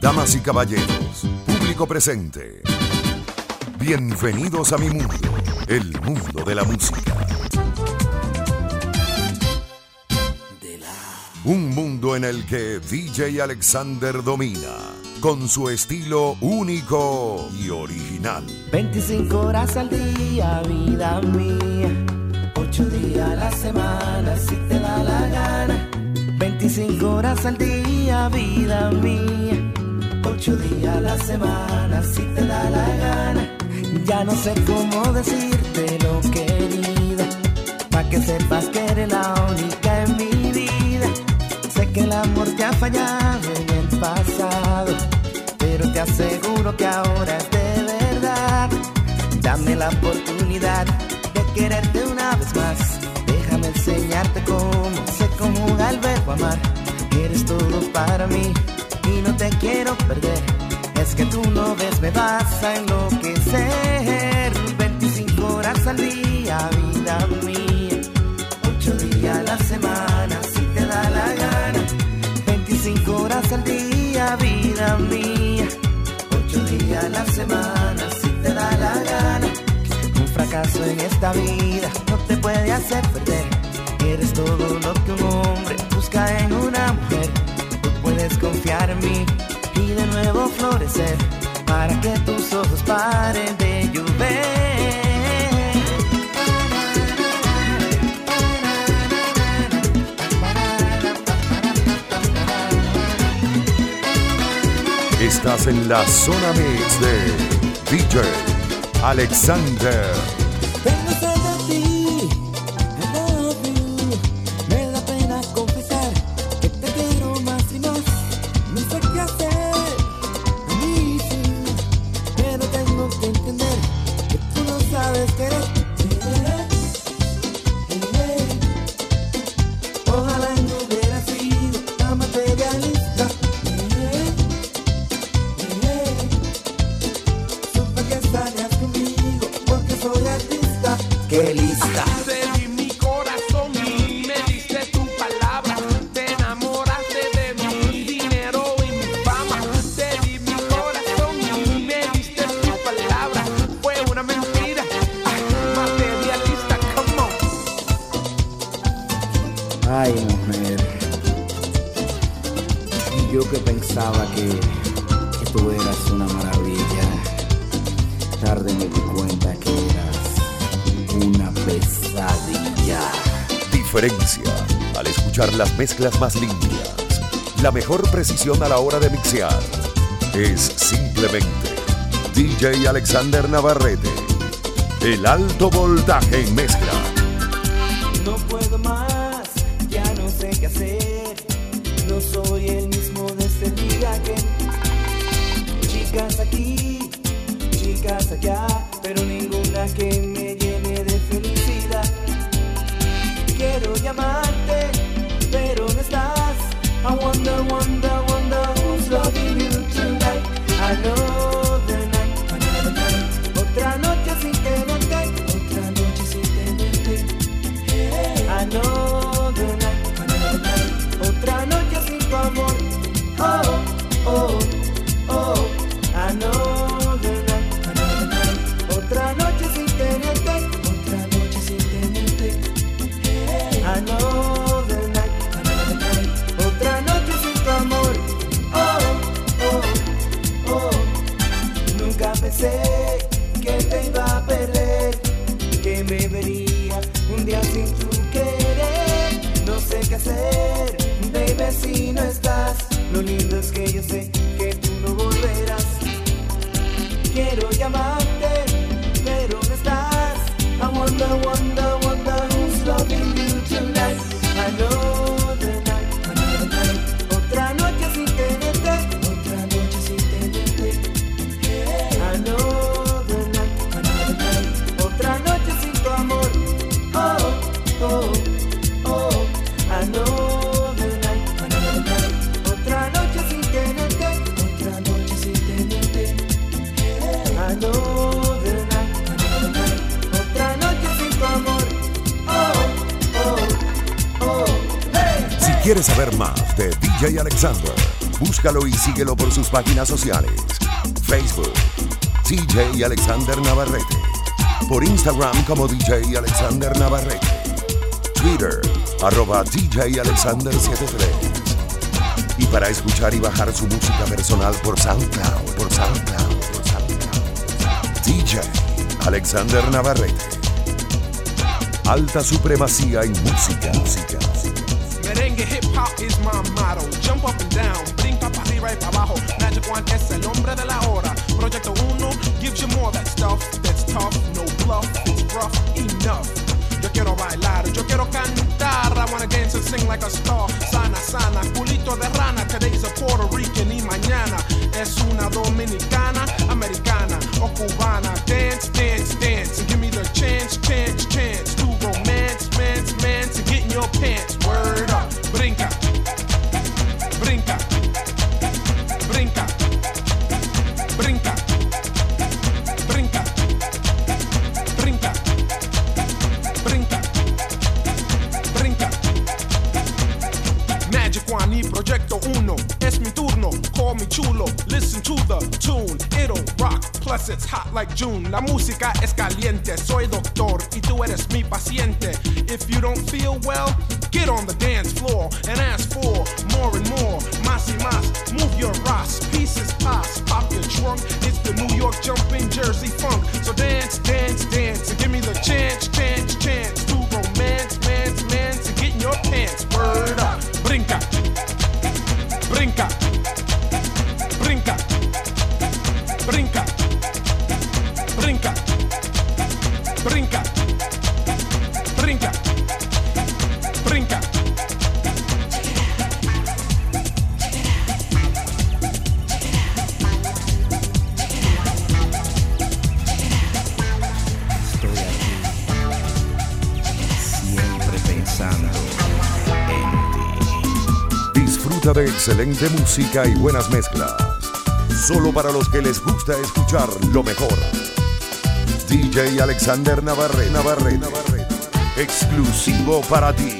Damas y caballeros, público presente. Bienvenidos a mi mundo, el mundo de la música. Un mundo en el que DJ Alexander domina, con su estilo único y original. 25 horas al día, vida mía. 8 días a la semana, si te da la gana. 25 horas al día, vida mía. 8 días a la semana, si te da la gana. Ya no sé cómo decirte lo querida, pa' que sepas que eres la única en mi vida. Sé que el amor te ha fallado en el pasado, pero te aseguro que ahora es de verdad. Dame la oportunidad de quererte una vez más. Déjame enseñarte cómo se conjuga el verbo amar. Eres todo para mí y no te quiero perder. Es que tú no ves, me vas a enloquecer. 25 horas al día, vida mía. 8 días a la semana, si te da la gana. 25 horas al día, vida mía. 8 días a la semana, si te da la gana. Un fracaso en esta vida no te puede hacer perder. Eres todo lo que un hombre busca en una mujer. En mí y de nuevo florecer para que tus ojos paren de llover. Estás en la zona mix de DJ Alexander. Pensaba que, que tú eras una maravilla. Tarde me di cuenta que eras una pesadilla. Diferencia al escuchar las mezclas más limpias. La mejor precisión a la hora de mixear es simplemente DJ Alexander Navarrete. El alto voltaje en mezcla. No puedo quieres saber más de DJ Alexander, Búscalo y síguelo por sus páginas sociales. Facebook, DJ Alexander Navarrete. Por Instagram como DJ Alexander Navarrete. Twitter, arroba DJ Alexander 73. Y para escuchar y bajar su música personal por SoundCloud, por SoundCloud, por SoundCloud. DJ Alexander Navarrete. Alta supremacía en música. música. Merengue hip hop is my motto. Jump up and down, brinca para arriba y para abajo. Magic One es el hombre de la hora. Proyecto Uno gives you more that stuff that's tough. No bluff, it's rough enough. Yo quiero bailar, yo quiero cantar. I wanna dance and sing like a star. Sana, sana, culito de rana. Today's a Puerto Rican y mañana es una dominicana, americana o cubana. Dance, dance, dance, give me the chance, chance, chance mance, and get in your pants. Word up, brinca, brinca, brinca, brinca, brinca, brinca, brinca, brinca. Magic One y Proyecto Uno. Es mi turno, call me chulo. Listen to the tune, it'll rock. Plus it's hot like June. La música es caliente. Soy doctor y tú eres mi and I De excelente música y buenas mezclas. Solo para los que les gusta escuchar lo mejor. DJ Alexander Navarre, Navarre, Navarre. Exclusivo para ti.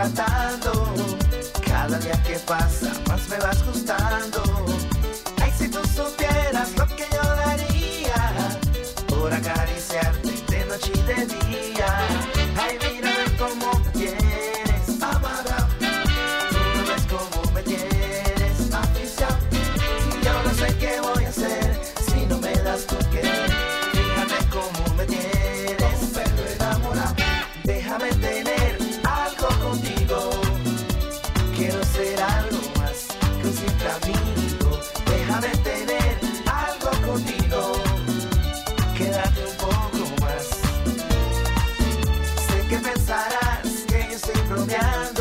Cada día que pasa más me vas gustando. down.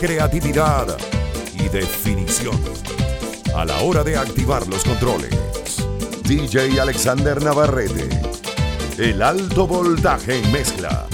creatividad y definición a la hora de activar los controles. DJ Alexander Navarrete, el alto voltaje en mezcla.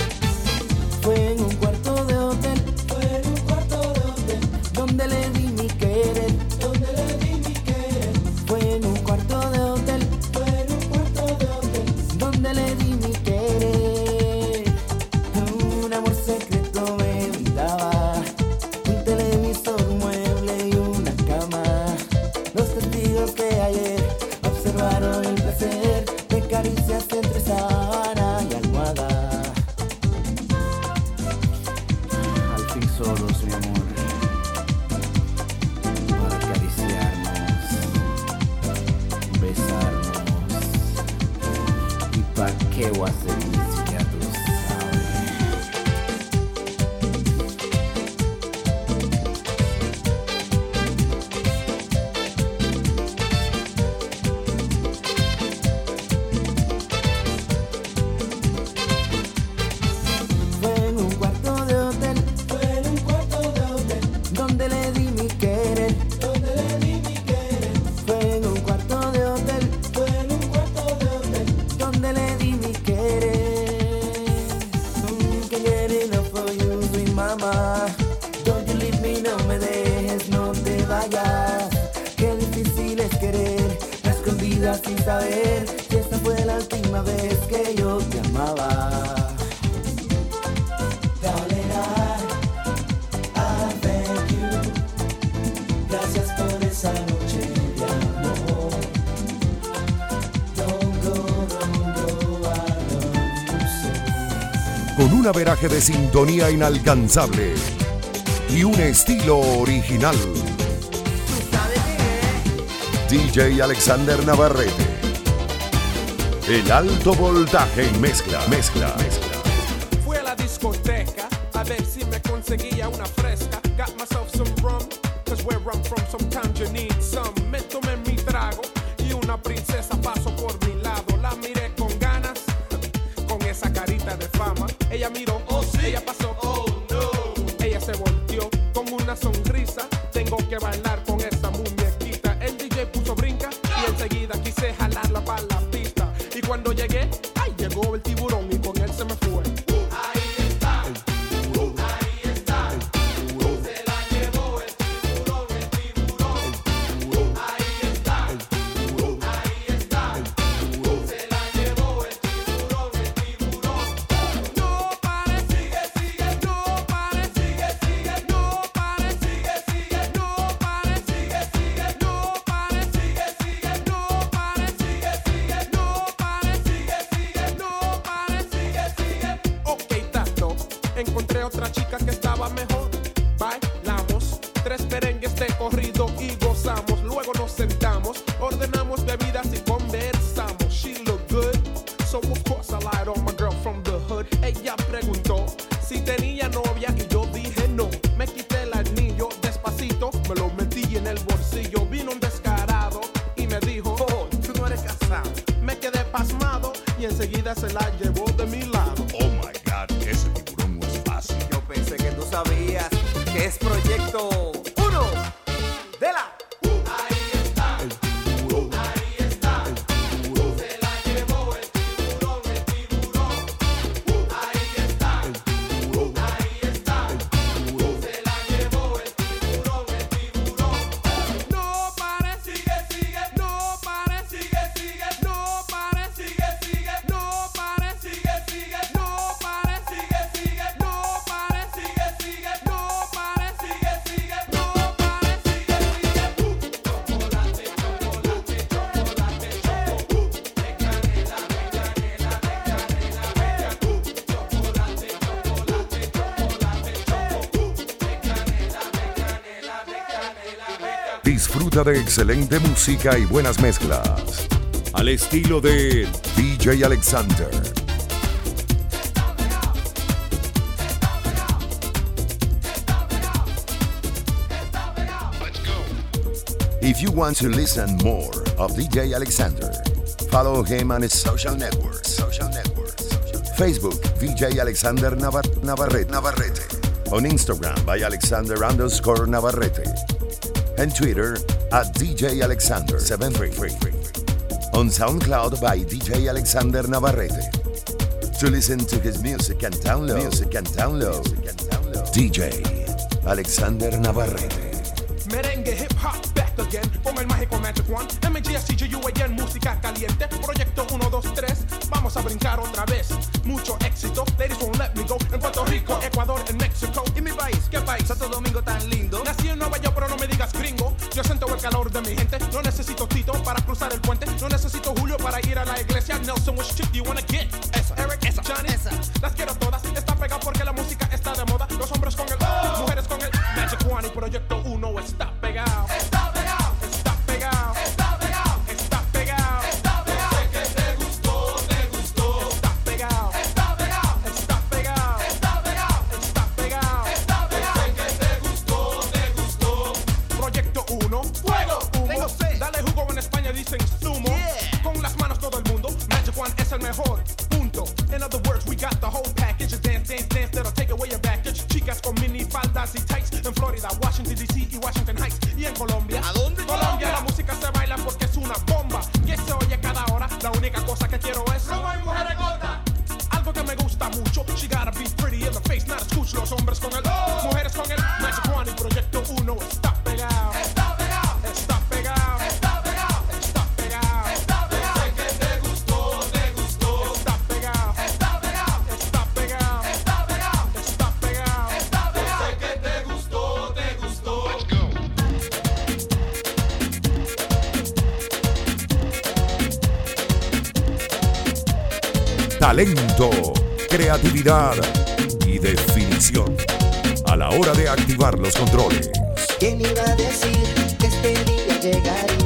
de sintonía inalcanzable y un estilo original. DJ Alexander Navarrete. El alto voltaje en mezcla, mezcla, mezcla. Fui a la discoteca a ver si me conseguía una encontré otra chica que estaba mejor De excelente música y buenas mezclas. Al estilo de DJ Alexander. If you want to listen more of DJ Alexander, follow him on his social networks. Facebook, VJ Alexander Navar- Navarrete. Navarrete. On Instagram by Alexander underscore Navarrete. And Twitter at DJ Alexander 733. On SoundCloud by DJ Alexander Navarrete. To listen to his music and download, music and download, DJ Alexander Navarrete. Merengue, hip hop, back again. Con el mágico Magic One. MGSTGUAN, música caliente. Proyecto 1, 2, 3 Vamos a brincar otra vez. Mucho éxito. Ladies won't let me go. En Puerto Rico, Ecuador, en México ¿Y mi país? ¿Qué país? Santo Domingo tan lindo. Nací en Nueva York pero no me digas gringo Yo siento el calor de mi gente. No necesito Tito para cruzar el puente. No necesito Julio para ir a la iglesia. Nelson, which chick do you wanna get? Proyecto 1 está pegado. Está pegado. Está pegado. Está pegado. Está pegado. Está pegado. Sé que te gustó, te gustó. Está pegado. Está pegado. Está pegado. Está pegado. Está pegado. Está pegado. Sé que te gustó, te gustó. Let's go. talento, creatividad y definición a la hora de activar los controles. ¿Quién iba a decir que este día llegaría?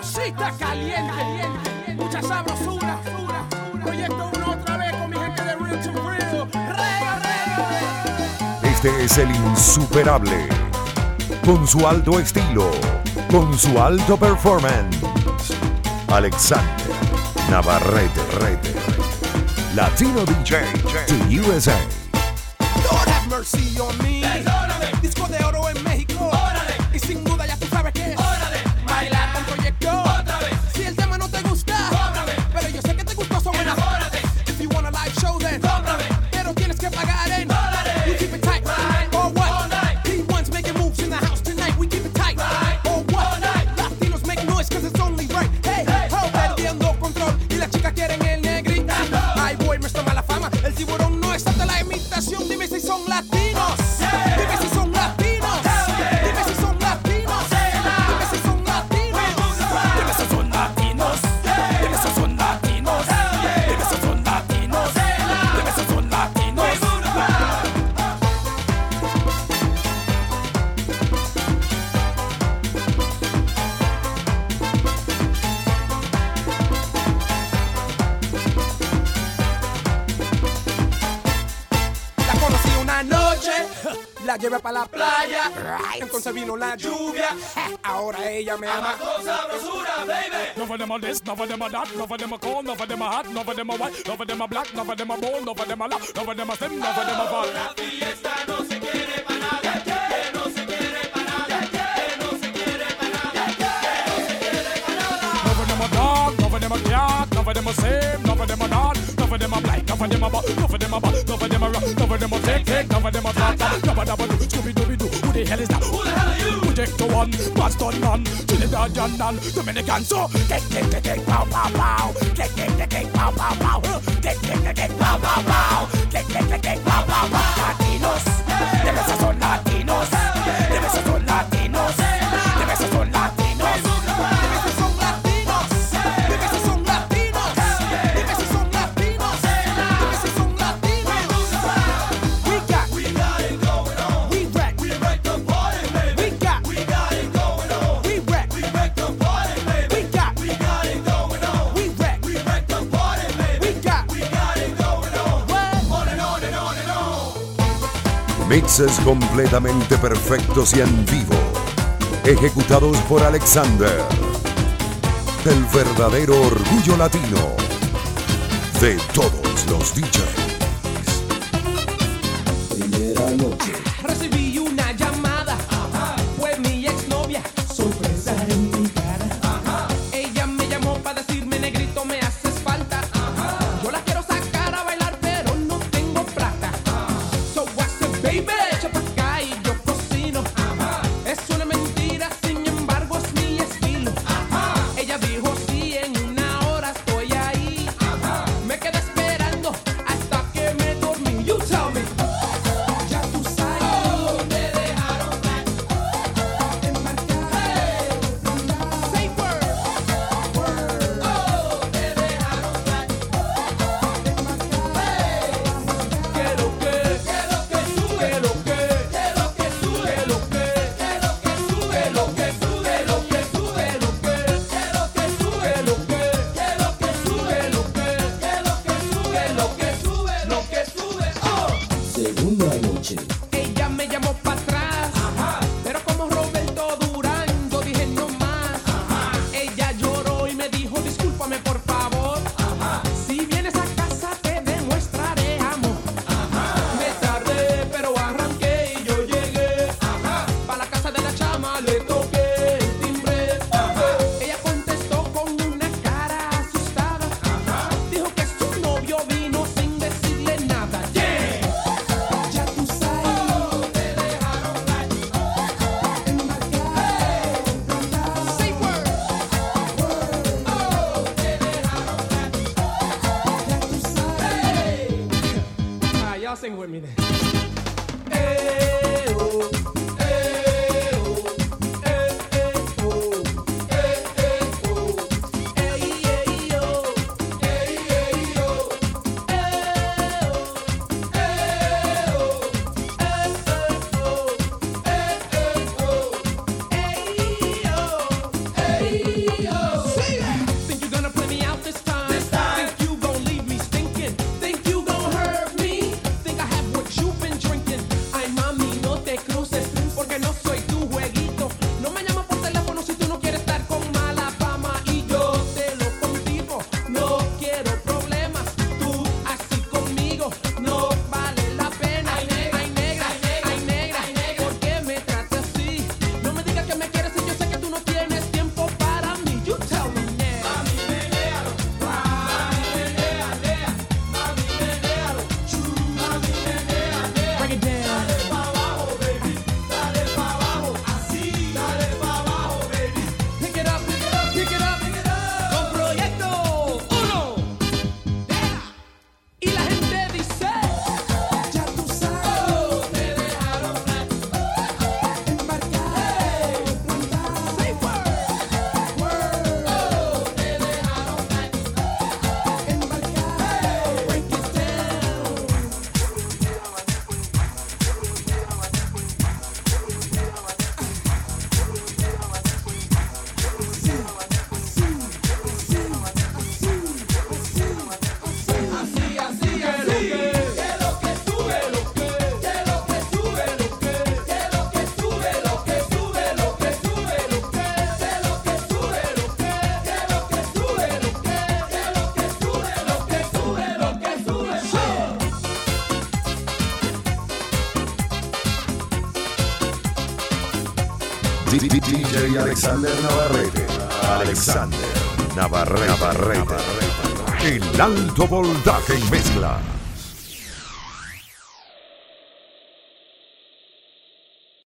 Cosita caliente. Mucha sabrosura. Proyecto uno otra vez con mi gente de Real to Real. Reo, reo. Este es el insuperable. Con su alto estilo, con su alto performance. Alexander Navarrete. Rete. Latino DJ to USA. Lord have mercy on me. vino la lluvia. Ahora ella me ama. No for them a this, no for them a that, no for them a cold, no for them a hot, no for them a white, no for them a black, no for them a bone, no for them a lap, no for them a slim, no for them a fat. La fiesta no se quiere para nada. None of them a cat, none of them a same of them a bop, enough of them a bop, enough of them a rock, enough of them a take, take, enough of them a tap, tap, enough of them a do, Scooby Dooby Doo. Who the hell is that? Who the hell are you? Projector one, Boston man, Trinidad and non, Dominican so. Take, take, take, take, pow, pow, pow. Take, take, take, take, pow, pow, pow. Take, take, take, take, pow, pow, pow. Take, take, take, take, pow, pow, pow. Latinos, the message on Latinos, the message on. Mixes completamente perfectos y en vivo. Ejecutados por Alexander. El verdadero orgullo latino. De todos los DJs. Recibí Ah, y'all Alexander Navarrete. Alexander Navarrete. Navarrete. El alto voltaje en mezcla.